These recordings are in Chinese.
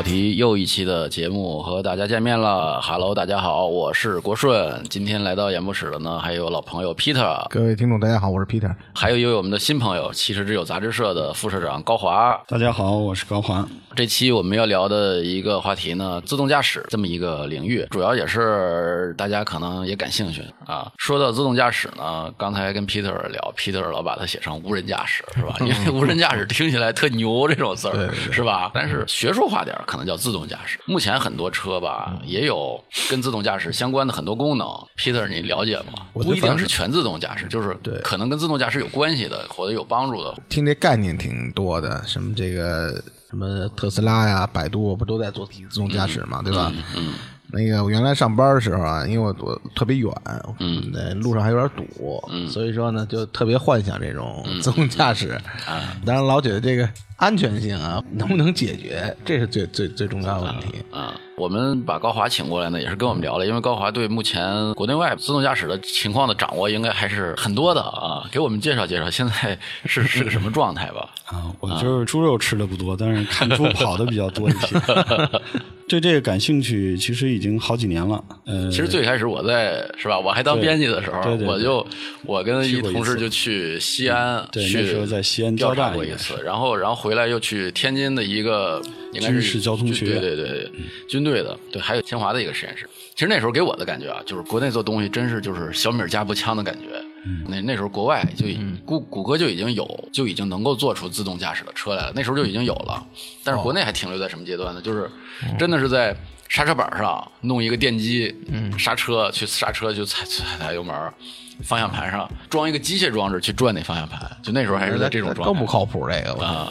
小题又一期的节目和大家见面了。Hello，大家好，我是国顺。今天来到演播室的呢，还有老朋友 Peter，各位听众大家好，我是 Peter。还有一位我们的新朋友，汽车之友杂志社的副社长高华。大家好，我是高华。这期我们要聊的一个话题呢，自动驾驶这么一个领域，主要也是大家可能也感兴趣啊。说到自动驾驶呢，刚才跟 Peter 聊，Peter 老把它写成无人驾驶，是吧？因为无人驾驶听起来特牛这种字儿，是吧？但是学术化点儿可能叫自动驾驶。目前很多车吧，也有跟自动驾驶相关的很多功能。Peter，你了解吗？不一定是全自动驾驶，就是可能跟自动驾驶有关系的或者有帮助的。听这概念挺多的，什么这个。什么特斯拉呀、百度不都在做自动驾驶嘛，对吧？嗯，那个我原来上班的时候啊，因为我我特别远，嗯，路上还有点堵，嗯，所以说呢，就特别幻想这种自动驾驶啊。当然，老觉得这个安全性啊，能不能解决，这是最最最重要的问题啊。我们把高华请过来呢，也是跟我们聊了，因为高华对目前国内外自动驾驶的情况的掌握，应该还是很多的啊。给我们介绍介绍，现在是 是个什么状态吧？啊，我就是猪肉吃的不多，但是看猪跑的比较多一些。对这个感兴趣，其实已经好几年了。呃，其实最开始我在是吧，我还当编辑的时候，我就我跟一同事就去西安，对那时候在西安交战过一次，然后然后回来又去天津的一个军事交通学院，对对对，军队的，对，还有清华的一个实验室。其实那时候给我的感觉啊，就是国内做东西真是就是小米加步枪的感觉。那那时候国外就谷谷歌就已经有，就已经能够做出自动驾驶的车来了。那时候就已经有了，但是国内还停留在什么阶段呢？就是真的是在刹车板上弄一个电机，嗯刹车去刹车就踩踩踩油门，方向盘上装一个机械装置去转那方向盘。就那时候还是在这种状态，更不靠谱这个啊。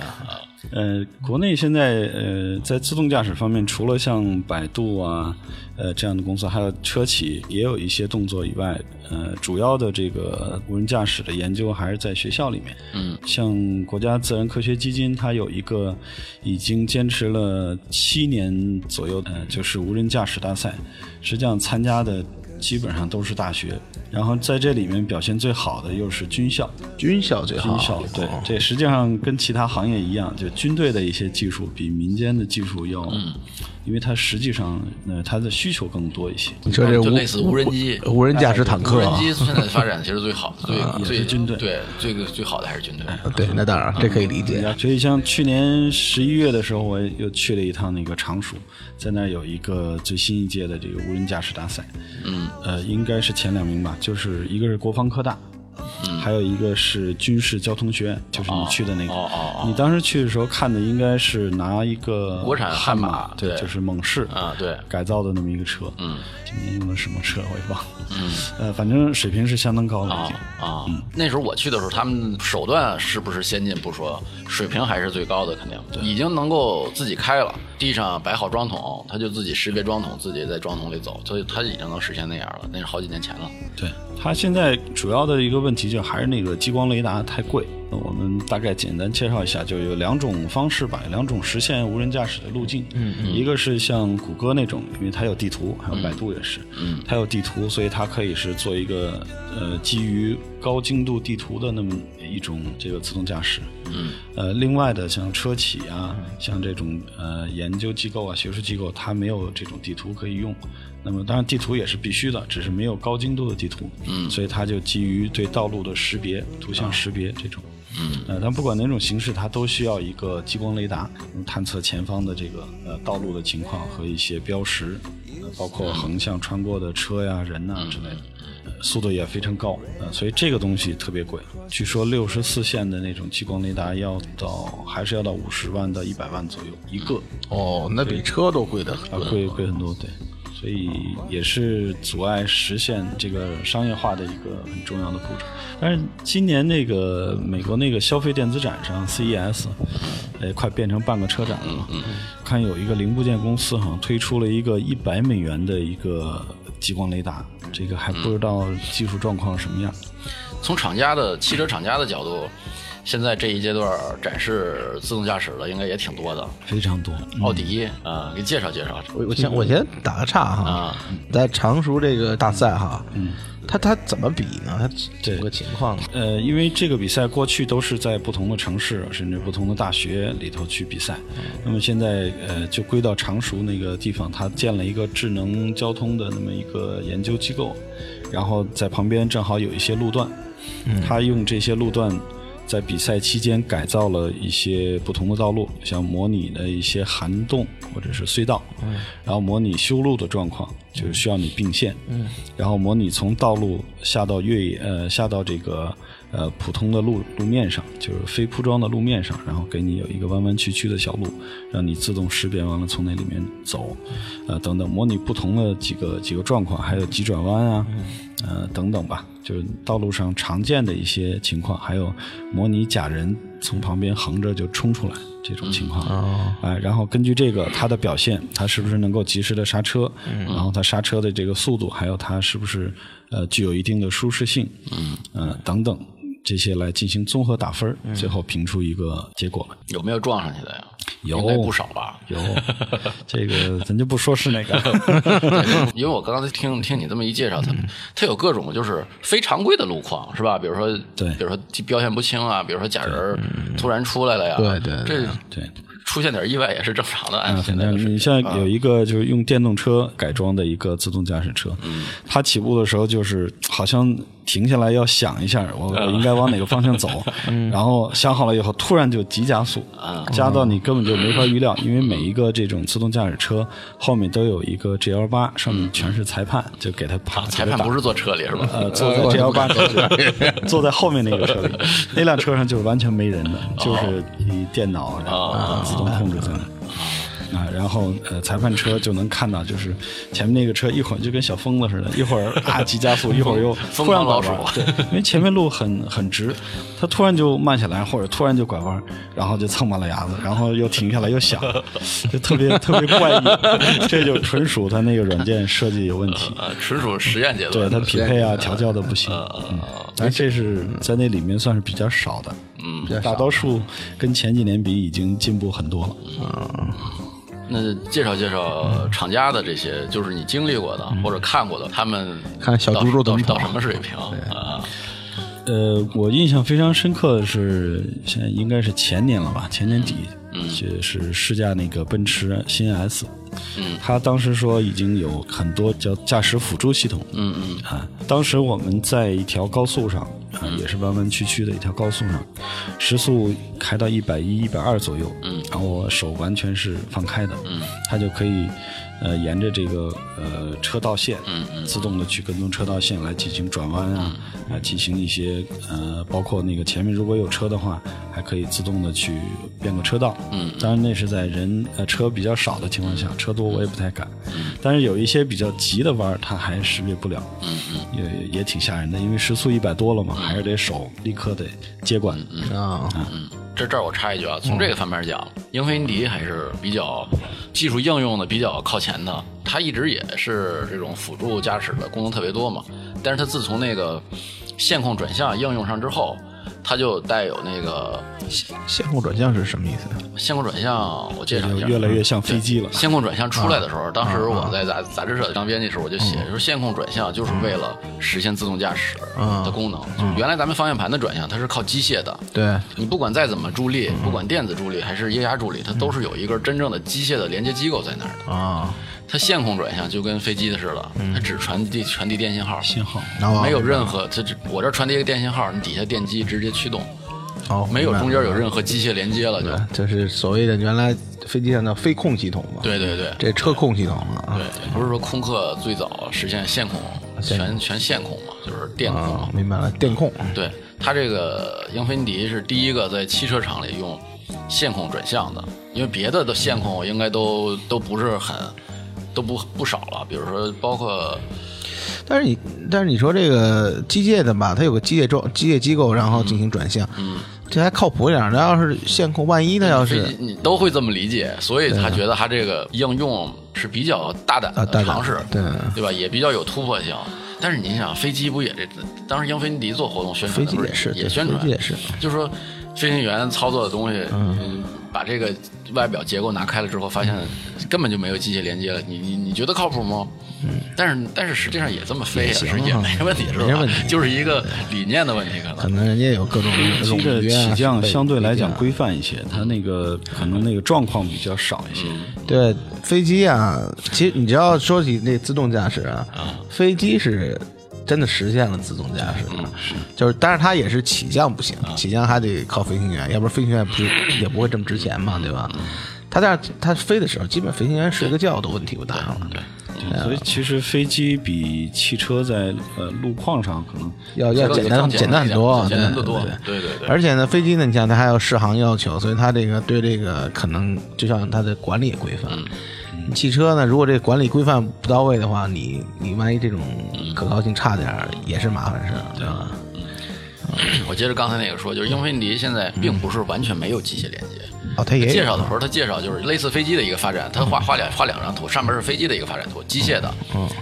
呃，国内现在呃，在自动驾驶方面，除了像百度啊，呃这样的公司，还有车企也有一些动作以外，呃，主要的这个无人驾驶的研究还是在学校里面。嗯，像国家自然科学基金，它有一个已经坚持了七年左右，呃，就是无人驾驶大赛，实际上参加的基本上都是大学。然后在这里面表现最好的又是军校，军校最好。军校对，这实际上跟其他行业一样，就军队的一些技术比民间的技术要，因为它实际上呃它的需求更多一些。你说这就类似无人机、无人驾驶坦克，无人机现在发展其实最好的，最最军队对这个最好的还是军队。对，那当然这可以理解。所以像去年十一月的时候，我又去了一趟那个常熟，在那儿有一个最新一届的这个无人驾驶大赛，嗯，呃，应该是前两名吧。就是一个是国防科大，还有一个是军事交通学院，就是你去的那个。哦哦哦你当时去的时候看的应该是拿一个国产悍马，对，就是猛士啊，对，改造的那么一个车。嗯，今年用的什么车我也忘了。嗯，呃，反正水平是相当高的。啊啊，那时候我去的时候，他们手段是不是先进不说，水平还是最高的，肯定已经能够自己开了，地上摆好装桶，他就自己识别装桶，自己在装桶里走，所以他已经能实现那样了。那是好几年前了。对，他现在主要的一个问题就还是那个激光雷达太贵。我们大概简单介绍一下，就有两种方式吧，两种实现无人驾驶的路径。嗯嗯。一个是像谷歌那种，因为它有地图，还有百度也是。嗯。它有地图，所以它可以是做一个呃基于高精度地图的那么一种这个自动驾驶。嗯。呃，另外的像车企啊，像这种呃研究机构啊、学术机构，它没有这种地图可以用。那么当然地图也是必须的，只是没有高精度的地图。嗯。所以它就基于对道路的识别、图像识别这种。嗯，呃，但不管哪种形式，它都需要一个激光雷达，探测前方的这个呃道路的情况和一些标识，呃包括横向穿过的车呀、人呐之类的，速度也非常高，呃，所以这个东西特别贵。据说六十四线的那种激光雷达要到还是要到五十万到一百万左右一个。哦，那比车都贵的啊，贵贵很多，对。所以也是阻碍实现这个商业化的一个很重要的步骤。但是今年那个美国那个消费电子展上 CES，呃，快变成半个车展了。看有一个零部件公司好像推出了一个一百美元的一个激光雷达，这个还不知道技术状况什么样。从厂家的汽车厂家的角度。现在这一阶段展示自动驾驶的应该也挺多的。非常多。奥迪啊，给介绍介绍。我我先我先打个岔哈啊，在常熟这个大赛哈，嗯，它它怎么比呢？它对整个情况呢？呃，因为这个比赛过去都是在不同的城市，甚至不同的大学里头去比赛。那么现在呃，就归到常熟那个地方，它建了一个智能交通的那么一个研究机构，然后在旁边正好有一些路段，嗯他用这些路段。在比赛期间改造了一些不同的道路，像模拟的一些涵洞或者是隧道，然后模拟修路的状况，就是需要你并线，然后模拟从道路下到越野呃下到这个呃普通的路路面上，就是非铺装的路面上，然后给你有一个弯弯曲曲的小路，让你自动识别完了从那里面走，呃等等，模拟不同的几个几个状况，还有急转弯啊，呃等等吧，就是道路上常见的一些情况，还有模拟假人从旁边横着就冲出来这种情况，哎、然后根据这个它的表现，它是不是能够及时的刹车，然后它刹车的这个速度，还有它是不是呃具有一定的舒适性，嗯、呃等等这些来进行综合打分儿，最后评出一个结果来。有没有撞上去的呀？有应该不少吧？有这个 咱就不说是哪个，因为我刚才听听你这么一介绍，它它有各种就是非常规的路况，是吧？比如说，对比如说标线不清啊，比如说假人突然出来了呀，对对对这对。出现点意外也是正常的。啊，按现在的水你像有一个就是用电动车改装的一个自动驾驶车，它起步的时候就是好像停下来要想一下，我我应该往哪个方向走，然后想好了以后，突然就急加速，加到你根本就没法预料，因为每一个这种自动驾驶车后面都有一个 G L 八，上面全是裁判，就给他啪，裁判不是坐车里是吧？呃，坐在 G L 八车里，坐在后面那个车里，那辆车上就是完全没人的，就是以电脑然后自动控制在那。啊，然后呃，裁判车就能看到，就是前面那个车一会儿就跟小疯子似的，一会儿 啊急加速，一会儿又疯突然狂老鼠拐弯对，因为前面路很很直，它突然就慢下来，或者突然就拐弯，然后就蹭完了牙子，然后又停下来又响，就特别特别怪异，这就纯属他那个软件设计有问题。呃，纯属实验阶对段。它匹配啊、调教的不行，嗯，但这是在那里面算是比较少的，嗯，大多数跟前几年比已经进步很多了。嗯那介绍介绍厂家的这些，就是你经历过的或者看过的，他们看小猪猪到到什么水平啊？呃，我印象非常深刻的是，现在应该是前年了吧，前年底，嗯就是试驾那个奔驰新 S，嗯，他当时说已经有很多叫驾驶辅助系统，嗯嗯。啊，当时我们在一条高速上啊，也是弯弯曲曲的一条高速上，时速开到一百一、一百二左右，嗯，然后我手完全是放开的，嗯，它就可以呃沿着这个呃车道线，嗯嗯。自动的去跟踪车道线来进行转弯啊，啊进行一些呃包括那个前面如果有车的话，还可以自动的去变个车道，嗯。当然那是在人呃车比较少的情况下，车多我也不太敢，嗯。但是有一些比较急的弯儿，它还识别不了，嗯嗯。也也挺吓人的，因为时速一百多了嘛，还是得手立刻得接管。啊，嗯，这这儿我插一句啊，从这个方面讲，英菲尼迪还是比较技术应用的比较靠前的。它一直也是这种辅助驾驶的功能特别多嘛，但是它自从那个线控转向应用上之后，它就带有那个线控转向是什么意思？线控转向，我介绍一下，越来越像飞机了。线控转向出来的时候，当时我在杂杂志社当编辑时候，我就写说线控转向就是为了实现自动驾驶的功能。就原来咱们方向盘的转向，它是靠机械的，对，你不管再怎么助力，不管电子助力还是液压助力，它都是有一根真正的机械的连接机构在那儿的。啊，它线控转向就跟飞机的似的，它只传递传递电信号，信号，然后没有任何它只我这传递一个电信号，你底下电机直接驱动，哦，没有中间有任何机械连接了就。对，这是所谓的原来飞机上的飞控系统嘛？，对对对这车控系统了啊对，不是说空客最早实现线控，全全线控嘛，就是电控。明白了，电控对它这个英菲尼迪是第一个在汽车厂里用线控转向的，因为别的的线控应该都都不是很都不不少了，比如说包括但是你，但是你说这个机械的吧，它有个机械装机械机构，然后进行转向，嗯，这还靠谱一点。那要是线控，万一它要是你都会这么理解，所以他觉得他这个应用是比较大胆的尝试，对对吧？也比较有突破性。但是你想，飞机不也这当时英菲尼迪做活动宣传飞机也是，也宣传，飞机也是，就是说飞行员操作的东西，嗯，把这个外表结构拿开了之后，发现根本就没有机械连接了。你你你觉得靠谱吗？嗯，但是但是实际上也这么飞呀，也行是也啊没问题，是吧？没问题就是一个理念的问题，可能。可能人家有各种各种飞机起降相对来讲规范一些，它那个可能那个状况比较少一些。对飞机啊，其实你只要说起那自动驾驶啊，飞机是真的实现了自动驾驶就是，但是它也是起降不行，起降还得靠飞行员，要不然飞行员不是 也不会这么值钱嘛，对吧？它但是它飞的时候，基本飞行员睡个觉都问题不大了，对，对所以其实飞机比汽车在呃路况上可能要要简单简单很多，简单得多对。对对对。而且呢，飞机呢，你像它还有适航要求，所以它这个对这个可能就像它的管理也规范。你汽车呢，如果这管理规范不到位的话，你你万一这种可靠性差点儿，也是麻烦事儿，对吧？我接着刚才那个说，就是英菲尼迪现在并不是完全没有机械连接。哦，它也介绍的时候，他介绍就是类似飞机的一个发展，他画画两画两张图，上面是飞机的一个发展图，机械的，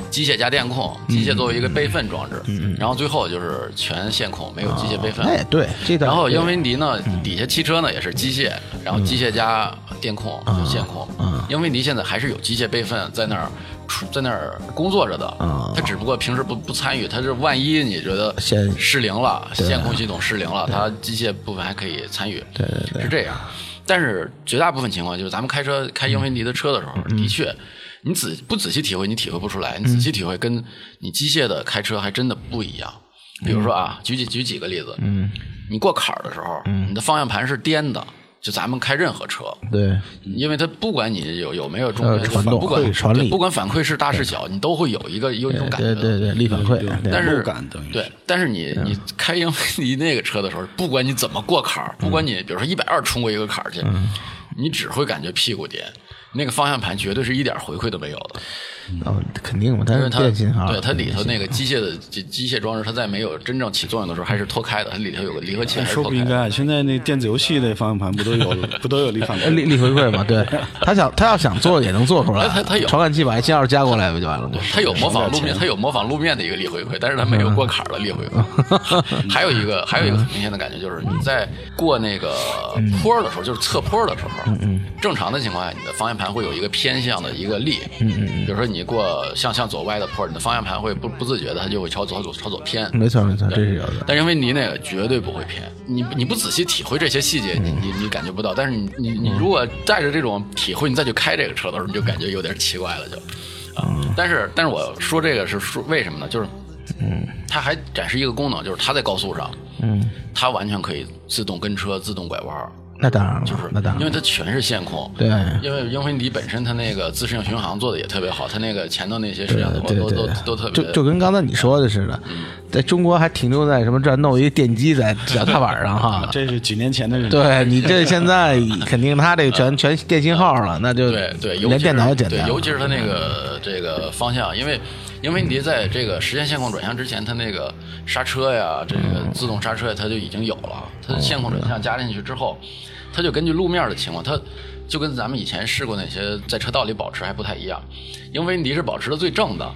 机械加电控，机械作为一个备份装置，然后最后就是全线控，没有机械备份。哎对，然后英菲尼迪呢，底下汽车呢也是机械，然后机械加电控、线控。英菲尼迪现在还是有机械备份在那儿出在那儿工作着的，嗯他只不过平时不不参与，他是万一你觉得失灵了，线控系统失灵了，它机械部分还可以参与，对对对是这样。但是绝大部分情况就是咱们开车开英菲尼迪的车的时候，的确。你仔不仔细体会，你体会不出来。你仔细体会，跟你机械的开车还真的不一样。比如说啊，举几举几个例子，嗯，你过坎儿的时候，你的方向盘是颠的，就咱们开任何车，对。因为它不管你有有没有中呃间传动不管传力对不管反馈是大是小，你都会有一个有一种感觉。对对对，力反馈，对。但是对，但是你你开英菲尼迪那个车的时候，不管你怎么过坎儿，不管你比如说一百二冲过一个坎儿去，你只会感觉屁股颠，那个方向盘绝对是一点回馈都没有的。哦，肯定嘛，它是它电信号，对它里头那个机械的机机械装置，它在没有真正起作用的时候还是脱开的，它里头有个离合器还是说脱开的。不应该，现在那电子游戏那方向盘不都有 不都有力反呃力馈？力回馈嘛，对，他想他要想做也能做出来，他他有传感器把信号加过来不就完了吗？他有模仿路面，他有模仿路面的一个力回馈，但是他没有过坎儿的力回馈。还有一个，还有一个很明显的感觉就是你在过那个坡的时候，就是侧坡的时候，正常的情况下，你的方向盘会有一个偏向的一个力。嗯嗯比如说你过向向左歪的坡，你的方向盘会不不自觉的，它就会朝左朝左偏。没错没错，这是有的。但英菲尼那个绝对不会偏，你你不仔细体会这些细节，你你你感觉不到。但是你你你如果带着这种体会，你再去开这个车的时候，你就感觉有点奇怪了，就。啊，但是但是我说这个是说为什么呢？就是，嗯，它还展示一个功能，就是它在高速上，嗯，它完全可以自动跟车、自动拐弯儿，那当然了，就是那当然了，因为它全是线控。对因为英菲尼迪本身它那个自适应巡航做的也特别好，它那个前头那些摄像头都都都特别就就跟刚才你说的似的，在中国还停留在什么这儿弄一个电机在 脚踏板上哈。这是几年前的人。对你这现在肯定它这个全全电信号了，那就对对，连电脑也简单。对，尤其是它那个这个方向，因为英菲尼迪在这个实现线控转向之前，它那个刹车呀，这个自动刹车呀，它就已经有了。它的线控转向加进去之后，它就根据路面的情况，它就跟咱们以前试过那些在车道里保持还不太一样。英菲尼迪是保持的最正的。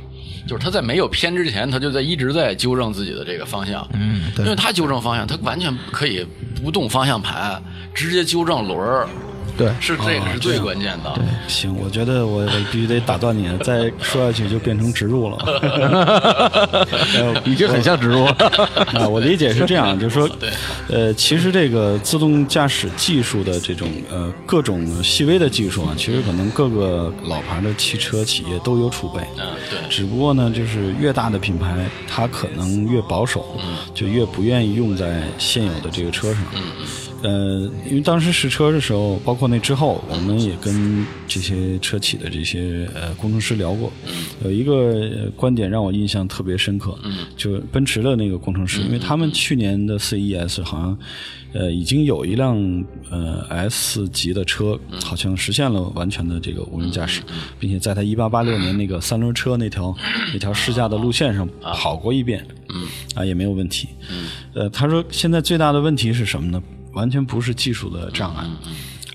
就是它在没有偏之前，它就在一直在纠正自己的这个方向。嗯对因为它纠正方向，它完全可以不动方向盘，直接纠正轮儿，对，是这个是最关键的。对行，我觉得我我必须得打断你，再说下去就变成植入了。呃已经很像植入了。啊，我理解是这样，就是说，呃，其实这个自动驾驶技术的这种呃各种细微的技术啊，其实可能各个老牌的汽车企业都有储备。嗯，对。只不过呢，就是越大的品牌，它可能越保守，就越不愿意用在现有的这个车上。呃，因为当时试车的时候，包括那之后，我们也跟这些车企的这些呃工程师聊过，有一个呃观点让我印象特别深刻，就奔驰的那个工程师，因为他们去年的 CES 好像。呃，已经有一辆呃 S 级的车，好像实现了完全的这个无人驾驶，并且在他一八八六年那个三轮车那条那条试驾的路线上跑过一遍，嗯，啊也没有问题，嗯，呃，他说现在最大的问题是什么呢？完全不是技术的障碍，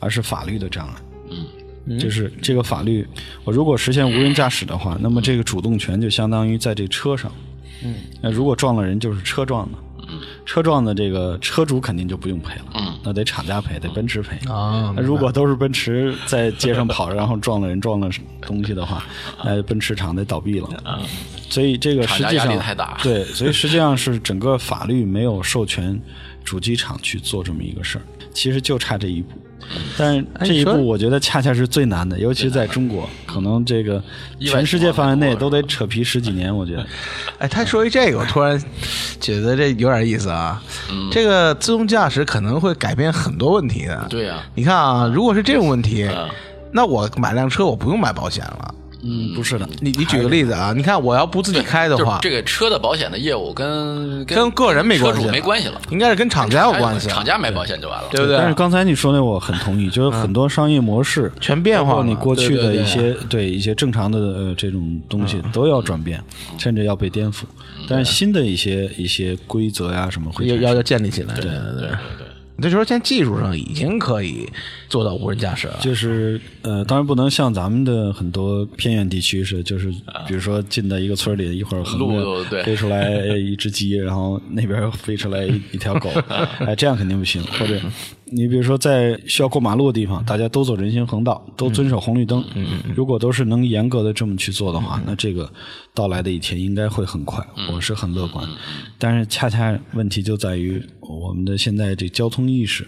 而是法律的障碍。嗯，就是这个法律，我如果实现无人驾驶的话，那么这个主动权就相当于在这车上。嗯，那如果撞了人，就是车撞的。车撞的这个车主肯定就不用赔了，嗯，那得厂家赔，得奔驰赔。如果都是奔驰在街上跑，然后撞了人、撞了东西的话，那奔驰厂得倒闭了。所以这个实际上力太大。对，所以实际上是整个法律没有授权主机厂去做这么一个事儿，其实就差这一步。但是这一步，我觉得恰恰是最难的，尤其在中国，可能这个全世界范围内都得扯皮十几年。我觉得，哎，他说一这个，我突然觉得这有点意思啊。这个自动驾驶可能会改变很多问题的。对呀你看啊，如果是这种问题，嗯那我买辆车我不用买保险了。嗯，不是的，你你举个例子啊，你看我要不自己开的就是话，这个车的保险的业务跟跟个人没关系车主，没关系了，应该是跟厂家有关系。厂家买保险就完了。对不对？但是刚才你说那我很同意，就是很多商业模式全变化了包括你过去的对对对一些对一些正常的呃这种东西都要转变，甚至要被颠覆。但是新的一些一些规则呀什么会要要要建立起来。对对对。对也就是说，现在技术上已经可以做到无人驾驶了。就是呃，当然不能像咱们的很多偏远地区是，就是比如说进到一个村里，一会儿横路着飞出来 一只鸡，然后那边飞出来一一条狗，哎，这样肯定不行。或者你比如说在需要过马路的地方，大家都走人行横道，都遵守红绿灯。如果都是能严格的这么去做的话，那这个到来的一天应该会很快，我是很乐观。但是恰恰问题就在于我们的现在这交通意识，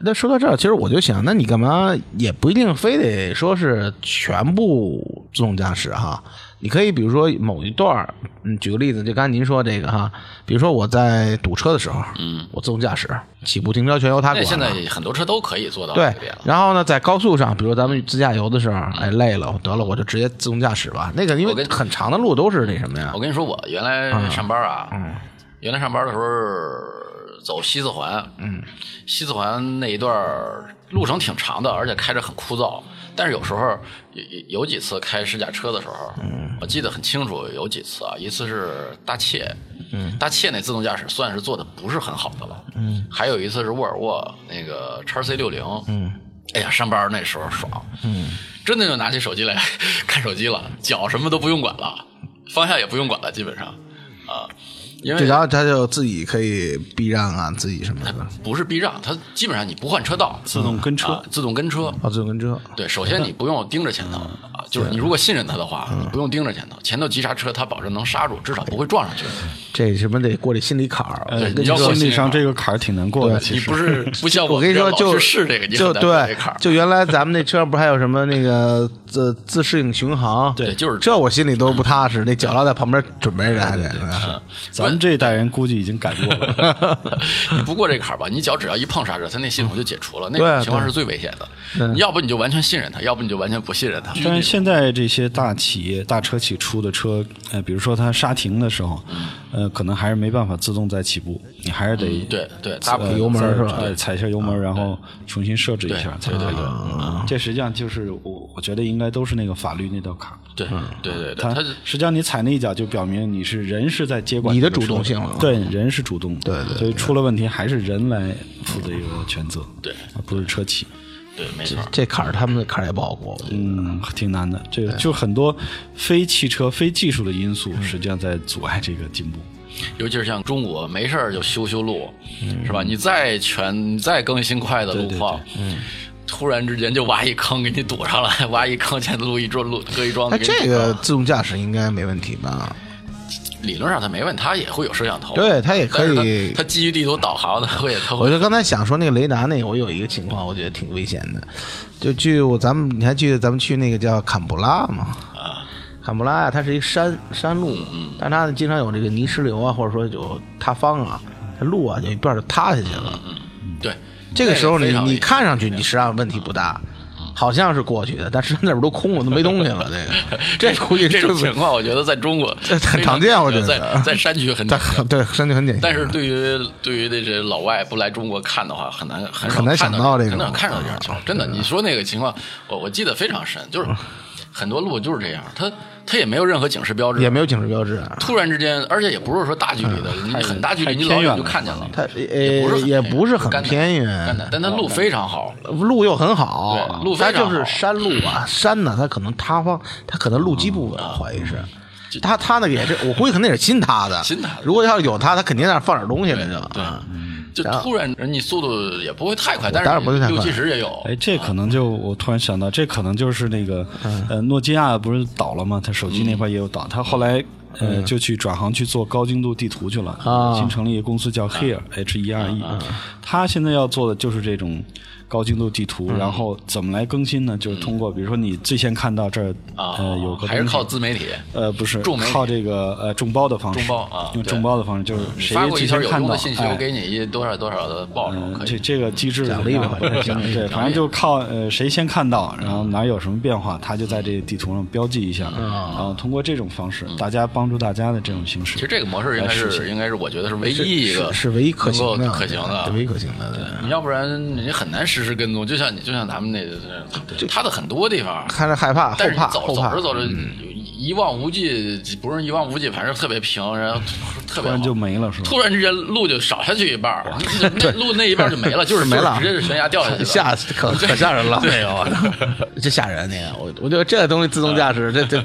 那说到这儿，其实我就想，那你干嘛也不一定非得说是全部自动驾驶哈？你可以比如说某一段儿，嗯，举个例子，就刚才您说这个哈，比如说我在堵车的时候，嗯，我自动驾驶，起步停车全由它管。那现在很多车都可以做到对。然后呢，在高速上，比如咱们自驾游的时候，哎，累了，得了，我就直接自动驾驶吧。那个因为很长的路都是那什么呀我，跟你说，我原来上班啊，嗯原来上班的时候走西四环，嗯，西四环那一段路程挺长的，而且开着很枯燥。但是有时候有有有几次开试驾车的时候，嗯，我记得很清楚，有几次啊，一次是大切，嗯，大切那自动驾驶算是做的不是很好的了，嗯，还有一次是沃尔沃那个叉 C 六零，嗯，哎呀，上班那时候爽，嗯，真的就拿起手机来 看手机了，脚什么都不用管了，方向也不用管了，基本上啊，因为，然后他就自己可以避让啊，自己什么的，不是避让，它基本上你不换车道，自动跟车啊，自动跟车。啊，自动跟车。对，首先你不用盯着前头啊，就是你如果信任他的话，你不用盯着前头，前头急刹车他保证能刹住，至少不会撞上去。这什么得过这心理坎儿。心理上这个坎儿挺难过的。其实你不是不像我跟你说，就是试这个，你就对坎儿，就原来咱们那车上不是还有什么那个自自适应巡航？对就是这我心里都不踏实。那脚镣在旁边准备着还得。咱们这一代人估计已经改过了。你不过这坎儿吧，你脚只要一碰刹车，它那系统就解除了，那对种情况是最危险的。你要不你就完全信任它，要不你就完全不信任它。但是现在这些大企业、大车企出的车，呃，比如说它刹停的时候，呃，可能还是没办法自动再起步，你还是得对对，呃给油门再是吧对踩一下油门，然后重新设置一下，才对对对可以嗯这实际上就是我我觉得应该都是那个法律那道坎。对对对对，它它实际上你踩那一脚，就表明你是人是在接管你的主动性了对，人是主动，对对所以出了问题还是人来负这个全责，对而不是车企。对没错。这坎儿他们的坎儿也不好过。嗯，挺难的。这个就很多非汽车、非技术的因素，实际上在阻碍这个进步。尤其是像中国，没事儿就修修路，是吧？你再全、你再更新快的路况，嗯，突然之间就挖一坑给你堵上了，挖一坑前路一桩路搁一桩子哎，给你堵上这个。自动驾驶应该没问题吧？理论上它没问题，它也会有摄像头，对它也可以但是它它基于地图导航的会，它会我就刚才想说那个雷达那个，我有一个情况，我觉得挺危险的。就去我咱们你还记得咱们去那个叫坎布拉吗？啊，坎布拉呀，它是一山山路，嗯但它经常有这个泥石流啊，或者说有塌方啊，它路啊有一段就塌下去了。对。这个时候你你看上去你实际上问题不大，好像是过去的，但实际上那边都空了，都没东西了。这个这估计这种情况，我觉得在中国这很常常见我觉得在在山区很。对山区很典型。但是对于对于那些老外不来中国看的话，很难很很难想看到这个很难看到这样情况。真的，你说那个情况，我我记得非常深，就是很多路就是这样，它它也没有任何警示标志，也没有警示标志啊。突然之间，而且也不是说大距离的，你很大距离，你老远就看见了。它呃也不是很也不是很偏远但它路非常好。路又很好，对路非常好它就是山路啊，山呢，它可能塌方，它可能路基不稳，怀疑是。他他那个也是，我估计肯定也是新塌的。新塌的如果要是有他，他肯定在那放点东西了就。对啊就突然你速度也不会太快，但当然不会太快六七十也有。哎，这可能就我突然想到，这可能就是那个呃，诺基亚不是倒了吗？他手机那块也有倒，他后来呃就去转行去做高精度地图去了，啊新成立一个公司叫 Here H E R E，他现在要做的就是这种。高精度地图，然后怎么来更新呢？就是通过，比如说你最先看到这儿，啊，呃，有个还是靠自媒体。呃，不是靠这个呃众包的方式，众包啊用对。众包的方式，就是谁发过一条有最先看到，用的信我给你一多少多少的报酬，嗯可，以。这这个机制奖励吧对，反正就靠呃谁先看到，然后哪有什么变化，他就在这个地图上标记一下，然后通过这种方式，大家帮助大家的这种形式。其实这个模式应该是应该是我觉得是唯一一个是是唯一可行的，可行的，唯一可行的。对你要不然你很难实时跟踪，就像你就像咱们那个，他的很多地方，看着害怕，后但是怕，走后怕。嗯走着。走着一望无际，不是一望无际，反正特别平，然后特别好。突然就没了是吧？突然之间路就少下去一半儿，那那路那一半就没了，就是没了。直接是悬崖掉下去了。吓可 可吓人了，那个，这吓人那个，我我觉得这个东西自动驾驶，这这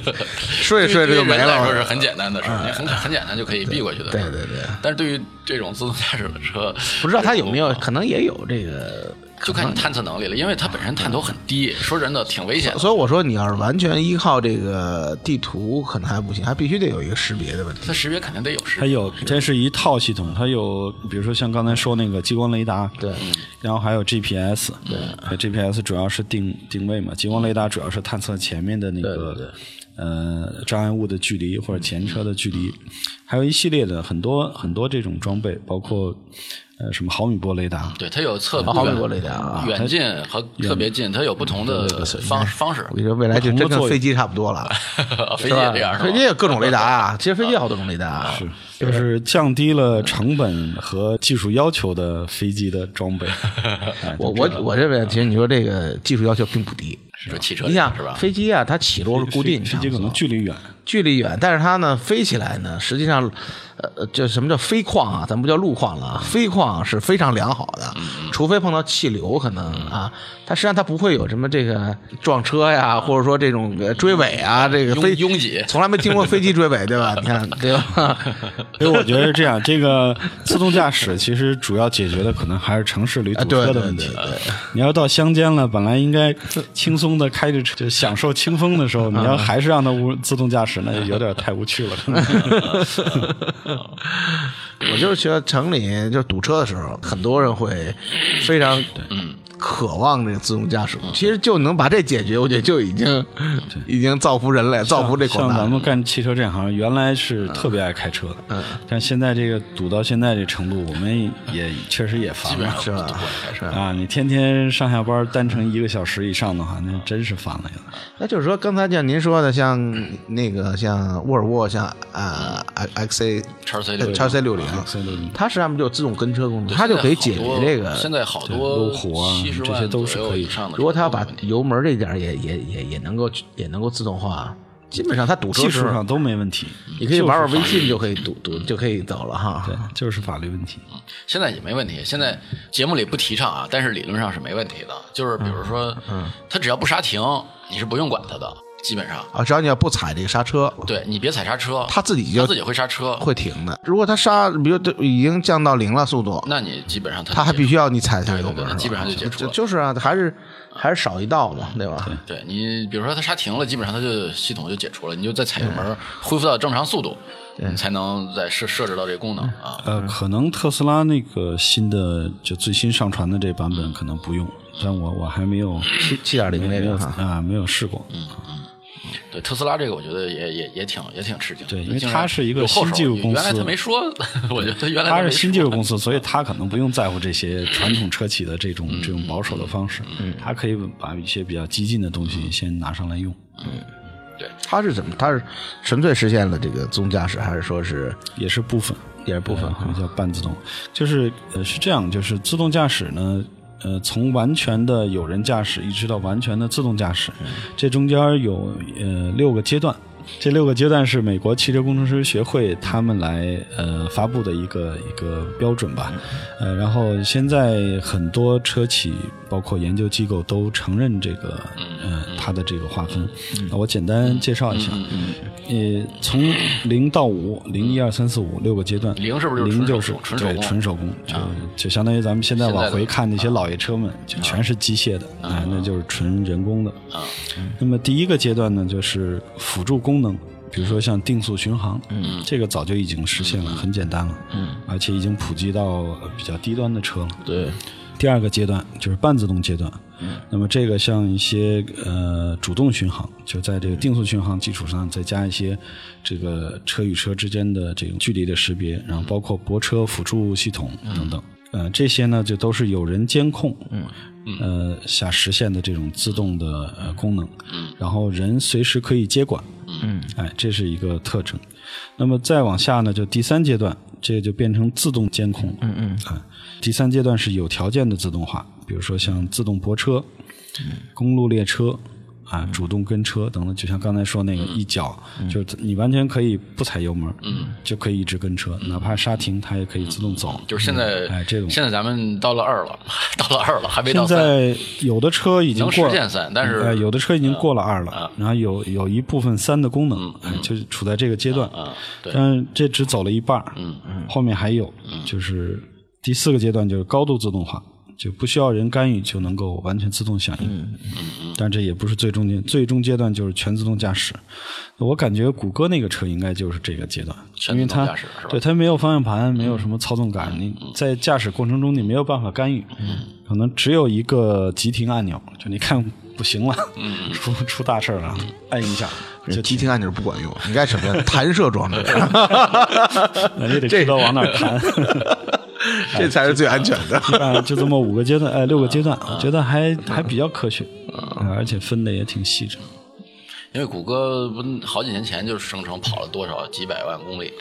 睡着睡着就没对于人来说是，很简单的事很很简单就可以避过去的。对对对。但是对于这种自动驾驶的车，不知道它有没有，可能也有这个。就看你探测能力了，因为它本身探头很低，说真的挺危险的。所以我说，你要是完全依靠这个地图，可能还不行，还必须得有一个识别的问题。它识别肯定得有识别。它有，这是一套系统，它有，比如说像刚才说那个激光雷达，对，然后还有 GPS，对，GPS 主要是定定位嘛，激光雷达主要是探测前面的那对对对个呃障碍物的距离或者前车的距离，还有一系列的很多很多这种装备，包括呃什么毫米波雷达，对，它有测毫米波雷达啊远近和特别近，它有不同的方方式我。跟你说，未来就真跟飞机差不多了，飞机也这样？飞机也有各种雷达啊，其实飞机有好多种雷达啊。是就是降低了成本和技术要求的飞机的装备。哎我我我认为，其实你说这个技术要求并不低。是汽车你想是吧？飞机啊，它起落是固定，飞机可能距离远，距离远，但是它呢飞起来呢，实际上，呃，就什么叫飞况啊？咱不叫路况了啊，飞况是非常良好的，除非碰到气流可能啊，它实际上它不会有什么这个撞车呀，或者说这种呃追尾啊，这个拥飞拥挤从来没听过飞机追尾，对吧？你看对吧？所以我觉得是这样，这个自动驾驶其实主要解决的可能还是城市里堵车的问题对对。你要到乡间了，本来应该轻松的开着车，就享受清风的时候，你要还是让它无自动驾驶，那就有点太无趣了。我就是觉得城里就堵车的时候，很多人会非常嗯。渴望这个自动驾驶。其实就能把这解决，我觉得就已经已经造福人类，造福这广像。咱们干汽车这行，原来是特别爱开车的，嗯但现在这个堵到现在这程度，我们也确实也烦了。是吧？是？啊，你天天上下班单程一个小时以上的话，那真是烦了。那就是说，刚才像您说的，像那个像沃尔沃，像啊 X A 叉 C 六叉 C 六零，6它实际上不就自动跟车功能，它就可以解决这个。现在好多路虎啊七十万这些都是可以上的如果他要把油门这点也也也也能够也能够自动化，基本上他堵车时候技术上都没问题，你可以玩玩微信就可以堵堵就可以走了哈。对，就是法律问题。现在也没问题。现在节目里不提倡啊，但是理论上是没问题的。就是比如说，嗯，他只要不刹停，你是不用管他的，基本上。啊，只要你要不踩这个刹车，对你别踩刹车，它自己就他自己会刹车，会停的。如果它刹，比如都已经降到零了速度，那你基本上他它还必须要你踩油门基本上就解除了就是啊，还是还是少一道嘛，对吧？对你，比如说它刹停了，基本上它就系统就解除了，你就再踩油门，恢复到正常速度，你才能再设设置到这个功能啊。呃，可能特斯拉那个新的就最新上传的这版本可能不用，但我我还没有七七点零那个，啊没有试过。对特斯拉这个，我觉得也也也挺也挺吃惊。对因为它是一个新技术公司原来他没说，我觉得原来它是他没说新技术公司，所以他可能不用在乎这些传统车企的这种这种保守的方式，它可以把一些比较激进的东西先拿上来用。嗯，对它是怎么？它是纯粹实现了这个自动驾驶，还是说是也是部分，也是部分哈？呃叫半自动，就是呃是这样，就是自动驾驶呢，呃从完全的有人驾驶一直到完全的自动驾驶，这中间有呃六个阶段。这六个阶段是美国汽车工程师学会他们来呃发布的一个一个标准吧，呃，然后现在很多车企包括研究机构都承认这个呃，它的这个划分。那我简单介绍一下，呃，从零到五，零一二三四五六个阶段，零是不是就是零就是对纯手工就就相当于咱们现在往回看那些老爷车们，就全是机械的，哎，那就是纯人工的。啊，那么第一个阶段呢，就是辅助功能，比如说像定速巡航，嗯，这个早就已经实现了，很简单了，嗯，而且已经普及到呃比较低端的车了。对，第二个阶段就是半自动阶段，嗯，那么这个像一些呃主动巡航，就在这个定速巡航基础上再加一些这个车与车之间的这种距离的识别，然后包括泊车辅助系统等等，呃，这些呢就都是有人监控，嗯。呃，下实现的这种自动的呃功能，嗯，然后人随时可以接管，嗯，哎，这是一个特征。那么再往下呢，就第三阶段，这个就变成自动监控，嗯嗯，啊，第三阶段是有条件的自动化，比如说像自动泊车、公路列车。啊，主动跟车等等，就像刚才说那个一脚，就是你完全可以不踩油门，嗯，就可以一直跟车，哪怕刹停它也可以自动走。就是现在，哎，这种。现在咱们到了二了，到了二了，还没到现。在有的车已经能过实现三，但是哎，有的车已经过了二了，然后有有一部分三的功能，哎，就是处在这个阶段。但是这只走了一半，嗯。嗯，后面还有，就是第四个阶段就是高度自动化，就不需要人干预就能够完全自动响应。嗯嗯，但这也不是最终阶，最终阶段就是全自动驾驶。我感觉谷歌那个车应该就是这个阶段，因为它动驾驶是吧？对它没有方向盘，没有什么操纵感，你在驾驶过程中你没有办法干预，可能只有一个急停按钮，就你看不行了，出出大事儿了，按一下就急停按钮不管用，应该什么呀？弹射装置，那你得知道往哪儿弹。这才是最安全的。啊，就这么五个阶段，哎，六个阶段，我觉得还还比较科学，啊而且分的也挺细致。因为谷歌不好几年前就声称跑了多少几百万公里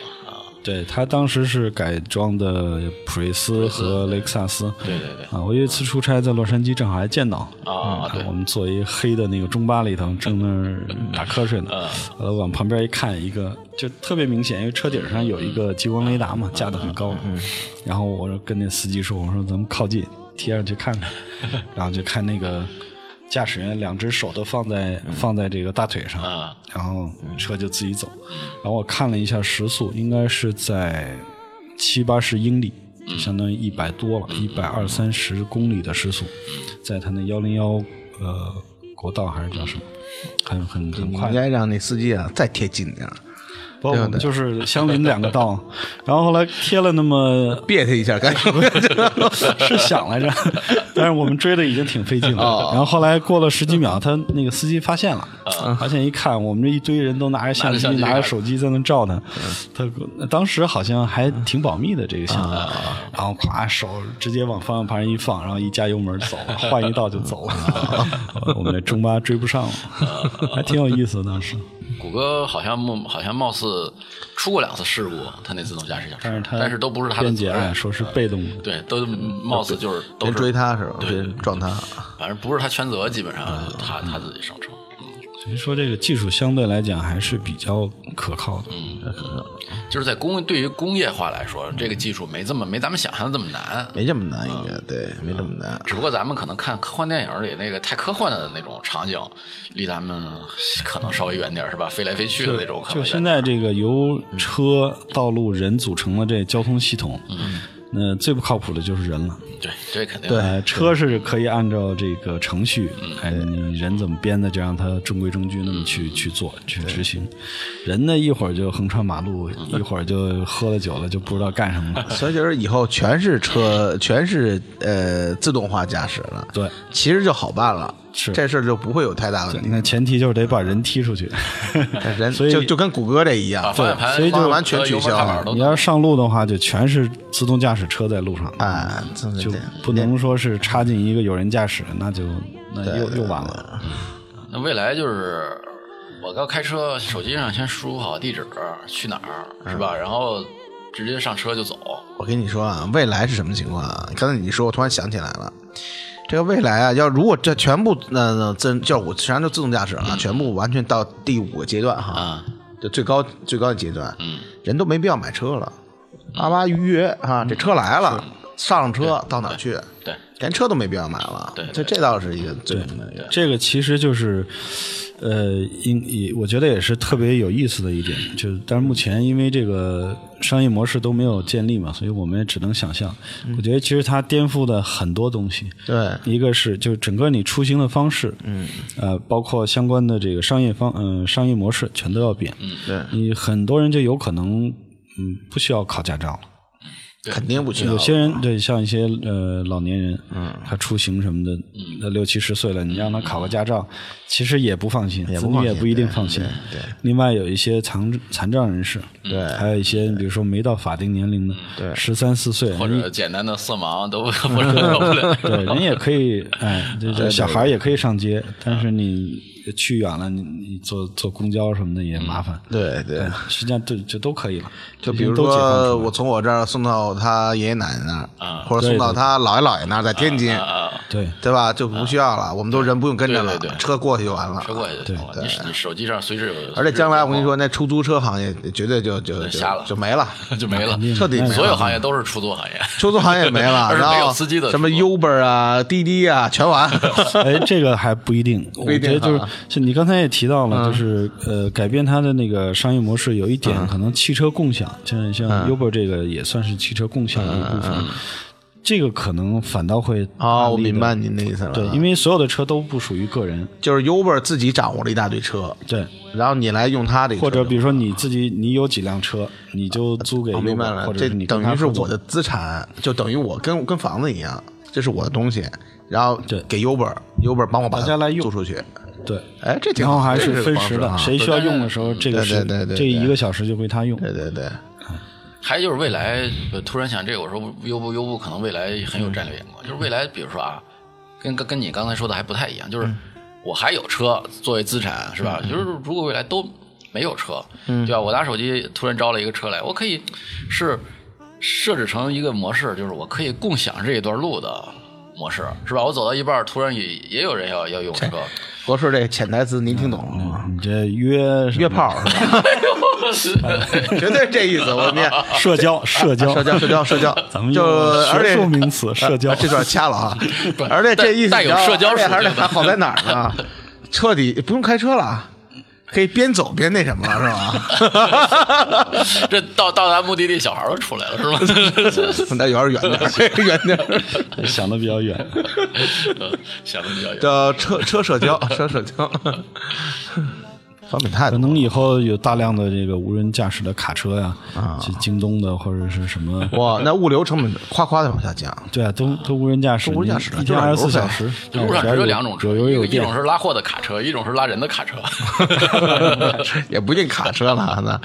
对他当时是改装的普锐斯和雷克萨斯。对对对。啊，我有一次出差在洛杉矶，正好还见到。啊对。我们坐一黑的那个中巴里头，正那儿打瞌睡呢。呃，往旁边一看，一个就特别明显，因为车顶上有一个激光雷达嘛，架得很高。嗯，然后我说跟那司机说，我说咱们靠近贴上去看看，然后就看那个驾驶员两只手都放在放在这个大腿上，啊。然后车就自己走。然后我看了一下时速，应该是在七八十英里，就相当于一百多了，一百二三十公里的时速，在他那幺零幺呃国道还是叫什么，很很很快你应。该让那司机啊再贴近点儿，不，我们就是相邻两个道，然后后来贴了那么 别他一下，干什么。是想来着，但是我们追的已经挺费劲了。哦。然后后来过了十几秒，他那个司机发现了，发现一看我们这一堆人都拿着相机、拿着手机在那照他，他当时好像还挺保密的这个项目，然后咵手直接往方向盘上一放，然后一加油门走了，换一道就走了。我们这中巴追不上了，还挺有意思的当时。谷歌好像貌好像貌似出过两次事故，它那自动驾驶小车，但是他但是都不是他的责任，说是被动的。对，都貌似就是都是追他是吧？对撞他。反正不是他全责，基本上他他自己声称。所以说这个技术相对来讲还是比较可靠的。嗯就是在工对于工业化来说，这个技术没这么没咱们想象的这么难。没这么难，应该对，没这么难。只不过咱们可能看科幻电影里那个太科幻的那种场景，离咱们可能稍微远点儿，是吧？飞来飞去的那种，可能就现在这个由车、道路、人组成的这交通系统，嗯，那最不靠谱的就是人了。对，这肯定对呃，车是可以按照这个程序，哎，你人怎么编的，就让它中规中矩那么去去做去执行。人呢，一会儿就横穿马路，一会儿就喝了酒了，就不知道干什么了。所以就是以后全是车，全是呃自动化驾驶了。对，其实就好办了，是这事儿就不会有太大问题。那前提就是得把人踢出去。人 所以就就跟谷歌这一样把，方向盘、所以就完全取消你要上路的话，就全是自动驾驶车在路上，哎，就不能说是插进一个有人驾驶，那就那又又完了。那未来就是我要开车，手机上先输入好地址，去哪儿是吧？然后直接上车就走。我跟你说啊，未来是什么情况啊？刚才你说，我突然想起来了，这个未来啊，要如果这全部那那自叫我实际上就自动驾驶了，全部完全到第五个阶段哈，啊，就最高最高的阶段，嗯，人都没必要买车了，阿妈预约啊，这车来了，上上车到哪儿去，对，连车都没必要买了。对这这倒是一个最明的一个。这个其实就是，呃，应也我觉得也是特别有意思的一点，就是但是目前因为这个商业模式都没有建立嘛，所以我们也只能想象。我觉得其实它颠覆的很多东西，对，一个是就是整个你出行的方式，嗯，呃，包括相关的这个商业方，嗯、商业模式全都要变。嗯，对，你很多人就有可能，嗯，不需要考驾照了。肯定不需要。有些人对像一些呃老年人，嗯，他出行什么的，那六七十岁了，你让他考个驾照，其实也不放心，子女也不一定放心。对对另外有一些残残障人士，对还有一些比如说没到法定年龄的，对。十三四岁，或者简单的色盲都不 不受不了。对，人也可以，哎，这这小孩也可以上街，但是你去远了，你你坐坐公交什么的也麻烦。对对，实际上这就都可以了，就比如说，我从我这儿送到他爷爷奶奶那儿，啊或者送到对对他姥爷姥爷那儿，在天津，啊，对对吧？就不需要了，我们都人不用跟着了对对，对车过去就完了。车过去就行了。你你手机上随时有。而且将来我跟你说，那出租车行业绝对就就就瞎了就没了，就没了，彻底所有行业都是出租行业。出租行业没了，然后什么司机的出租 Uber 啊、滴滴啊，全完。哎，这个还不一定，不一定我觉得就是啊是你刚才也提到了，就是呃，改变它的那个商业模式，有一点可能汽车共享，像像 Uber 这个也算是汽车共享的一部分，这个可能反倒会哦，我明白您的意思了。对，因为所有的车都不属于个人，就是 Uber 自己掌握了一大堆车，对，然后你来用他的，或者比如说你自己你有几辆车，你就租给我明白了，这或者等于是我的资产，就等于我跟跟房子一样，这是我的东西，然后对给 Uber，Uber 帮我把它大家来用租出去。对。哎，这挺好，还是分时的，啊谁需要用的时候，这个对是对对对这一个小时就归他用。对对对，还有就是未来，呃突然想这个，我说优步优步可能未来很有战略眼光，就是未来，比如说啊，跟跟跟你刚才说的还不太一样，就是我还有车作为资产，是吧？就是如果未来都没有车，对吧？我拿手机突然招了一个车来，我可以是设置成一个模式，就是我可以共享这一段路的模式，是吧？我走到一半，突然也也有人要要用车，博士这潜台词您听懂了吗？你这约约炮是吧？绝对这意思，我念 社交社交社交社交社交，咱们就而且学术名词社交啊这段掐了啊！而且这意思带有社交还是属性的好在哪儿呢？彻底不用开车了，可以边走边那什么了，是吧？这到到达目的地，小孩都出来了，是吧？那有点远点儿，远点儿。想的比较远。想的比较远。叫车车社交，车社交，方便太可。能以后有大量的这个无人驾驶的卡车呀，啊去京东的或者是什么，哇，那物流成本夸夸的往下降。对啊，都都无人驾驶，无人驾驶一天二十四小时，就路上只有两种车，有有一种，是拉货的卡车，一种是拉人的卡车。也不一定卡车了，那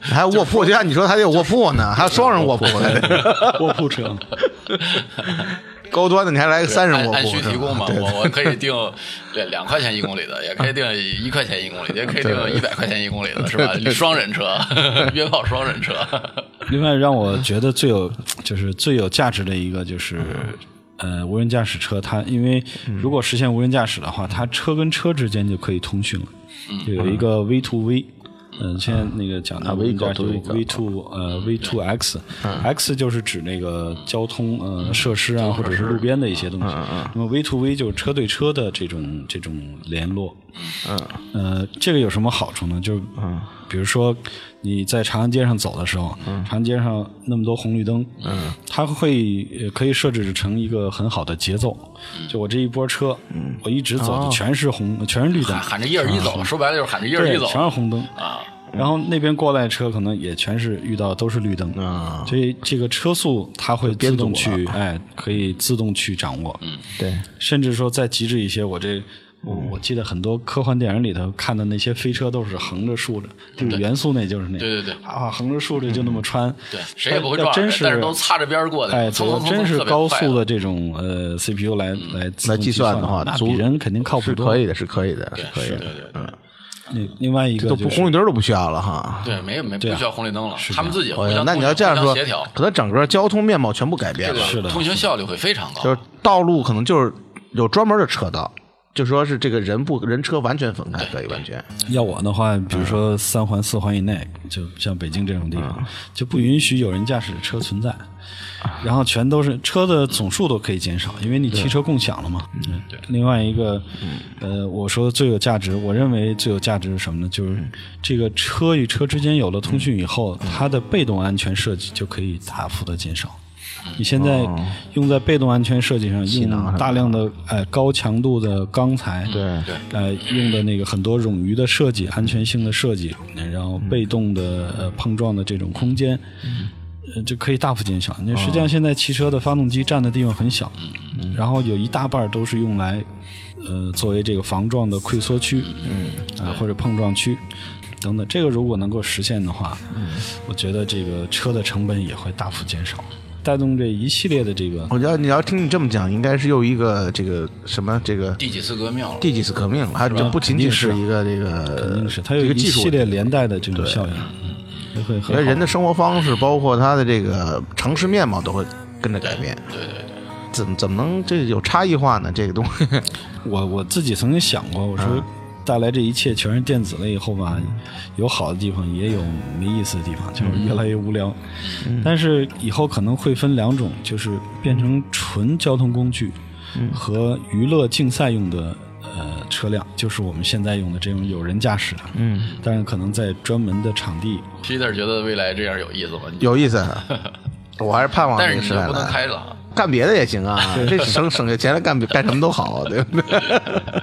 还有卧铺，就像你说，还得有卧铺呢，还有双人卧铺呢。卧铺车。高端的你还来个三人卧按需提供嘛，我我可以定两两块钱一公里的，也可以定一块钱一公里，也可以定一百块钱一公里的，是吧？双人车，约炮双人车。另外让我觉得最有就是最有价值的一个就是。呃，无人驾驶车，它因为如果实现无人驾驶的话，它车跟车之间就可以通讯了，就有一个 V to V，嗯，现在那个讲的啊无人驾驶 Vehicle to V to 呃 V two X X 就是指那个交通呃设施啊，或者是路边的一些东西。那么 V to V 就是车对车的这种这种联络。嗯呃，这个有什么好处呢？就嗯，比如说你在长安街上走的时候，长安街上那么多红绿灯，嗯，它会呃可以设置成一个很好的节奏。就我这一波车，嗯，我一直走的全是红，全是绿灯喊，着一人一走，说白了就是喊着一人对，一走全是红灯。啊。然后那边过来的车可能也全是遇到都是绿灯，啊，所以这个车速它会自动去，哎，可以自动去掌握。嗯，对，甚至说再极致一些，我这我我记得很多科幻电影里头看的那些飞车都是横着竖着，就是元素那就是那，对对对。啊，横着竖着就那么穿，对，谁也不会撞但是都擦着边儿过的，哎，蹭蹭蹭真是高速的。这种呃 CPU 来来来计算算的话，那比人肯定靠谱多。是可以的，是可以的，是可以对的，对对另另外一个都不红绿灯都不需要了哈。对，没有没不需要红绿灯了，他们自己互相哎呀那你要这样说协调，，可能整个交通面貌全部改变了。是的通行效率会非常高。就是道路可能就是有专门的车道，就说是这个人不人车完全分开，可以完全。要我的话，比如说三环、四环以内，就像北京这种地方，就不允许有人驾驶的车存在。然后全都是车的总数都可以减少，因为你汽车共享了嘛。嗯，对。另外一个，呃，我说最有价值，我认为最有价值是什么呢？就是这个车与车之间有了通讯以后，它的被动安全设计就可以大幅的减少。你现在用在被动安全设计上，用大量的呃高强度的钢材，对。对，呃用的那个很多冗余的设计、安全性的设计，然后被动的呃碰撞的这种空间，呃就可以大幅减小。那实际上现在汽车的发动机占的地方很小，然后有一大半都是用来呃作为这个防撞的溃缩区，嗯。啊或者碰撞区等等。这个如果能够实现的话，我觉得这个车的成本也会大幅减少。带动这一系列的这个，我觉得你要听你这么讲，应该是又一个这个什么这个第几次革命了？第几次革命了？它就不仅仅是一个这个，肯定是它有一个技术系列连带的这种效应，人的生活方式，包括他的这个城市面貌都会跟着改变。对对对，怎么怎么能这有差异化呢？这个东西，我我自己曾经想过，我说带来这一切全是电子了以后吧，有好的地方，也有没意思的地方，就是越来越无聊。但是以后可能会分两种，就是变成纯交通工具和娱乐竞赛用的。呃，车辆就是我们现在用的这种有人驾驶的，嗯，但是可能在专门的场地，Peter 觉得未来这样有意思吗？有意思。我还是盼望但是你就不能来。开了。干别的也行啊，这省省下钱来干干什么都好，对不对？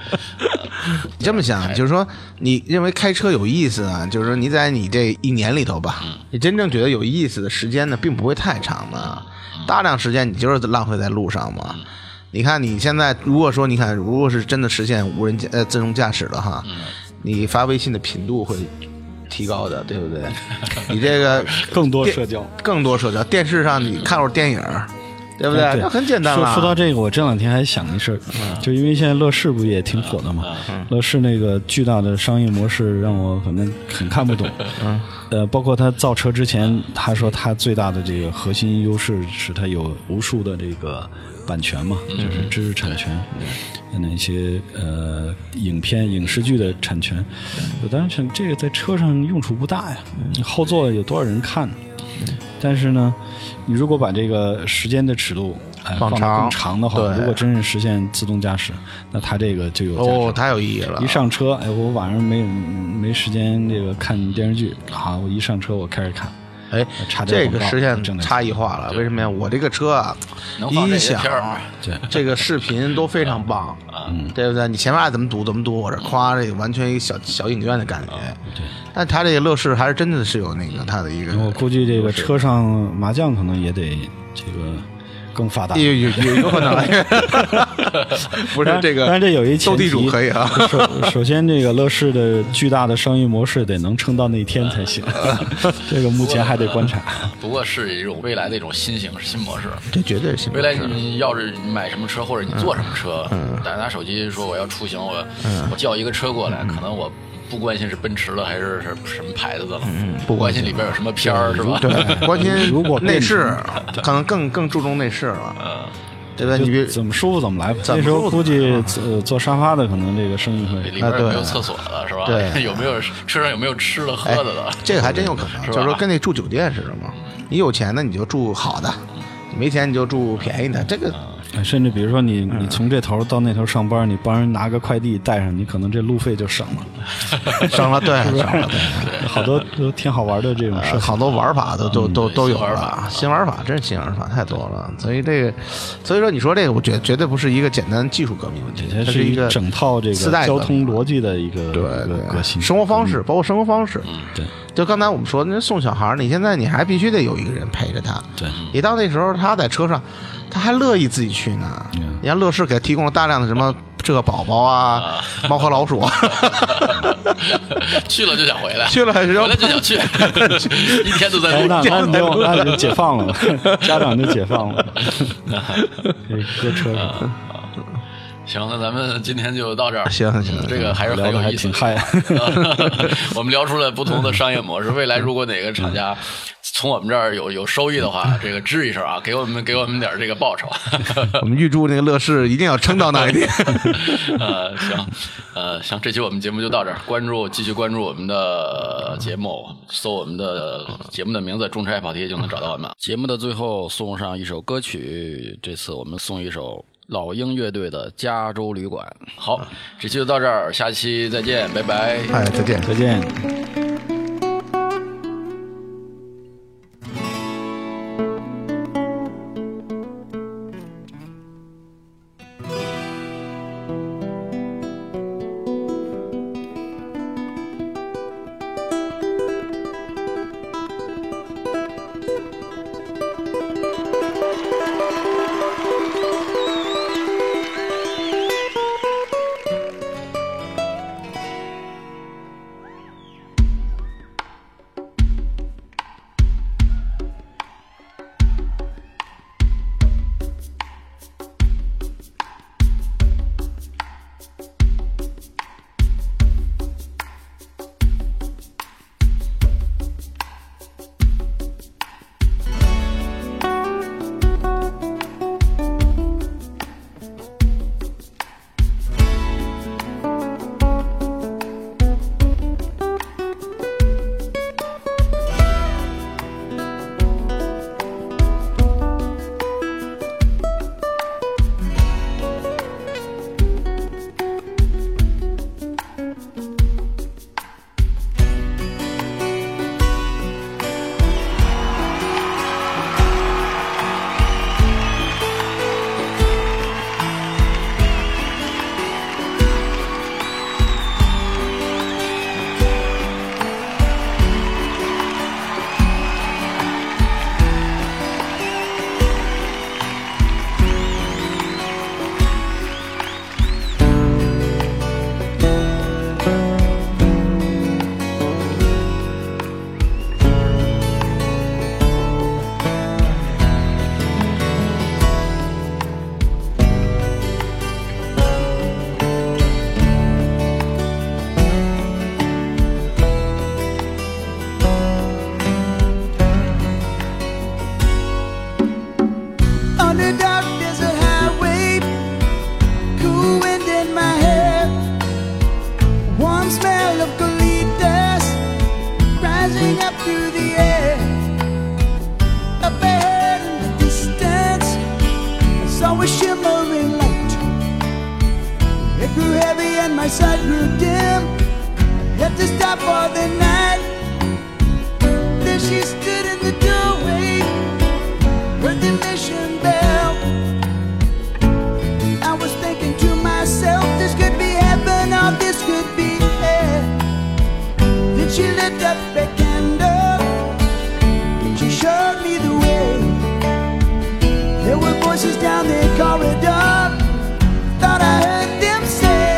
你这么想，就是说，你认为开车有意思啊？就是说，你在你这一年里头吧，你真正觉得有意思的时间呢，并不会太长的，大量时间你就是浪费在路上嘛。你看你现在，如果说你看，如果是真的实现无人驾呃自动驾驶了哈，你发微信的频度会提高的，对不对？你这个更多社交。更多社交，电视上你看会儿电影儿，对不对？哎那很简单说了。说到这个，我这两天还想一事儿，就因为现在乐视不也挺火的嘛，乐视那个巨大的商业模式让我反正很看不懂。嗯，呃，包括他造车之前，他说他最大的这个核心优势是他有无数的这个版权嘛，就是知识产权，那些呃影片、影视剧的产权。我当时想，这个在车上用处不大呀，后座有多少人看？但是呢，你如果把这个时间的尺度哎放长更长长的话，对如果真是实现自动驾驶，那它这个就有。哦，太有意义了。一上车，哎，我晚上没没时间这个看电视剧，好，我一上车我开始看，哎，这个实现差异化了。为什么呀？我这个车啊，音响对这个视频都非常棒，嗯对不对？你前面爱怎么堵怎么堵，我这夸这个完全一个小小影院的感觉。对。但他这个乐视还是真的是有那个他的一个，我估计这个车上麻将可能也得这个更发达。有有有有可能，不是这个但是这有一前斗地主提可以啊。首首先，这个乐视的巨大的商业模式得能撑到那天才行，这个目前还得观察。不过是一种未来的一种新型新模式。这绝对是新模未来你要是买什么车或者你坐什么车，打拿手机说我要出行，我我叫一个车过来，可能我不关心是奔驰的还是是什么牌子的了，不关心里边有什么片儿是吧？对，关心如果内饰可能更更注重内饰了，嗯对吧？你别怎么舒服怎么来吧。怎么那时候估计呃坐沙发的可能这个生意会里边有没啊对有厕所的是吧？对 有没有车上有没有吃的喝的的？这个还真有可能，就是说跟那住酒店似的嘛。你有钱的你就住好的，没钱你就住便宜的。这个哎甚至比如说你嗯你从这头到那头上班，你帮人拿个快递带上，你可能这路费就省了。省了，对，省了，对。好多都挺好玩的这种事。呃好多玩法都都都都有了，新玩法真是新玩法太多了。所以这个，所以说你说这个，我觉绝对不是一个简单技术革命问题，它是一个整套这自带革个交通逻辑的一个对对革新生活方式，包括生活方式。对就刚才我们说，那送小孩，你现在你还必须得有一个人陪着他。对你到那时候，他在车上，他还乐意自己去呢。你看乐视给他提供了大量的什么这个宝宝啊，猫和老鼠。啊，去了就想回来，去了还是要回来就想去，一天都在。哎，路那上。那就那就解放了，家长就解放了，可以搁车。上，行，那咱们今天就到这儿。行行这个还是很聊得有意思还挺嗨。我们聊出了不同的商业模式。未来如果哪个厂家从我们这儿有有收益的话，这个吱一声啊，给我们给我们点这个报酬。我们预祝那个乐视一定要撑到那一天。呃，行，呃，行，这期我们节目就到这儿，关注继续关注我们的节目，搜我们的节目的名字“中差跑题”就能找到我们。节目的最后送上一首歌曲，这次我们送一首老鹰乐队的《加州旅馆》。好，这期就到这儿，下期再见，拜拜。哎，再见。再见。Me the way. There were voices down the corridor. Thought I heard them say,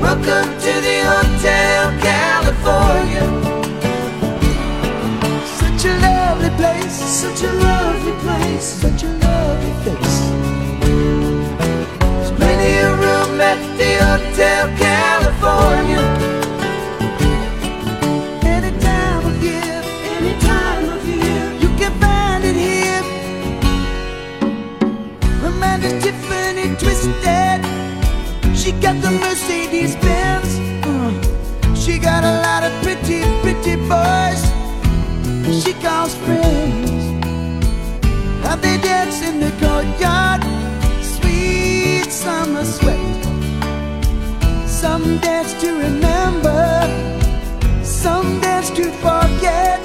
Welcome to the Hotel California. Such a lovely place, such a lovely place, such a lovely face. There's plenty of room at the Hotel California. Got the Mercedes Benz. Uh, she got a lot of pretty, pretty boys. She calls friends. How they dance in the courtyard. Sweet summer sweat. Some dance to remember. Some dance to forget.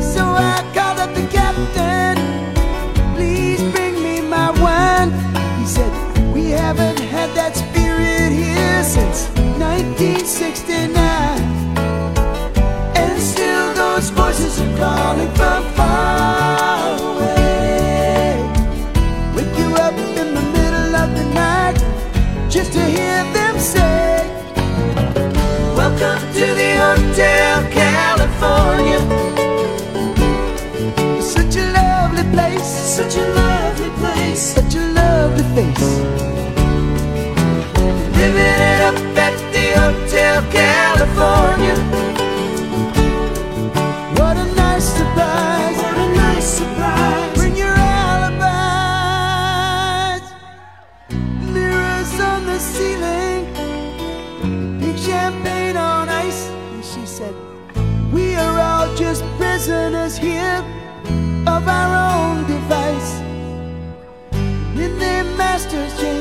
So I called up the captain. Haven't had that spirit here since 1969. And still those voices are calling from far away. Wake you up in the middle of the night just to hear them say, Welcome to the Hotel California. Such a lovely place, such a lovely place, such a lovely face. sisters, Jane.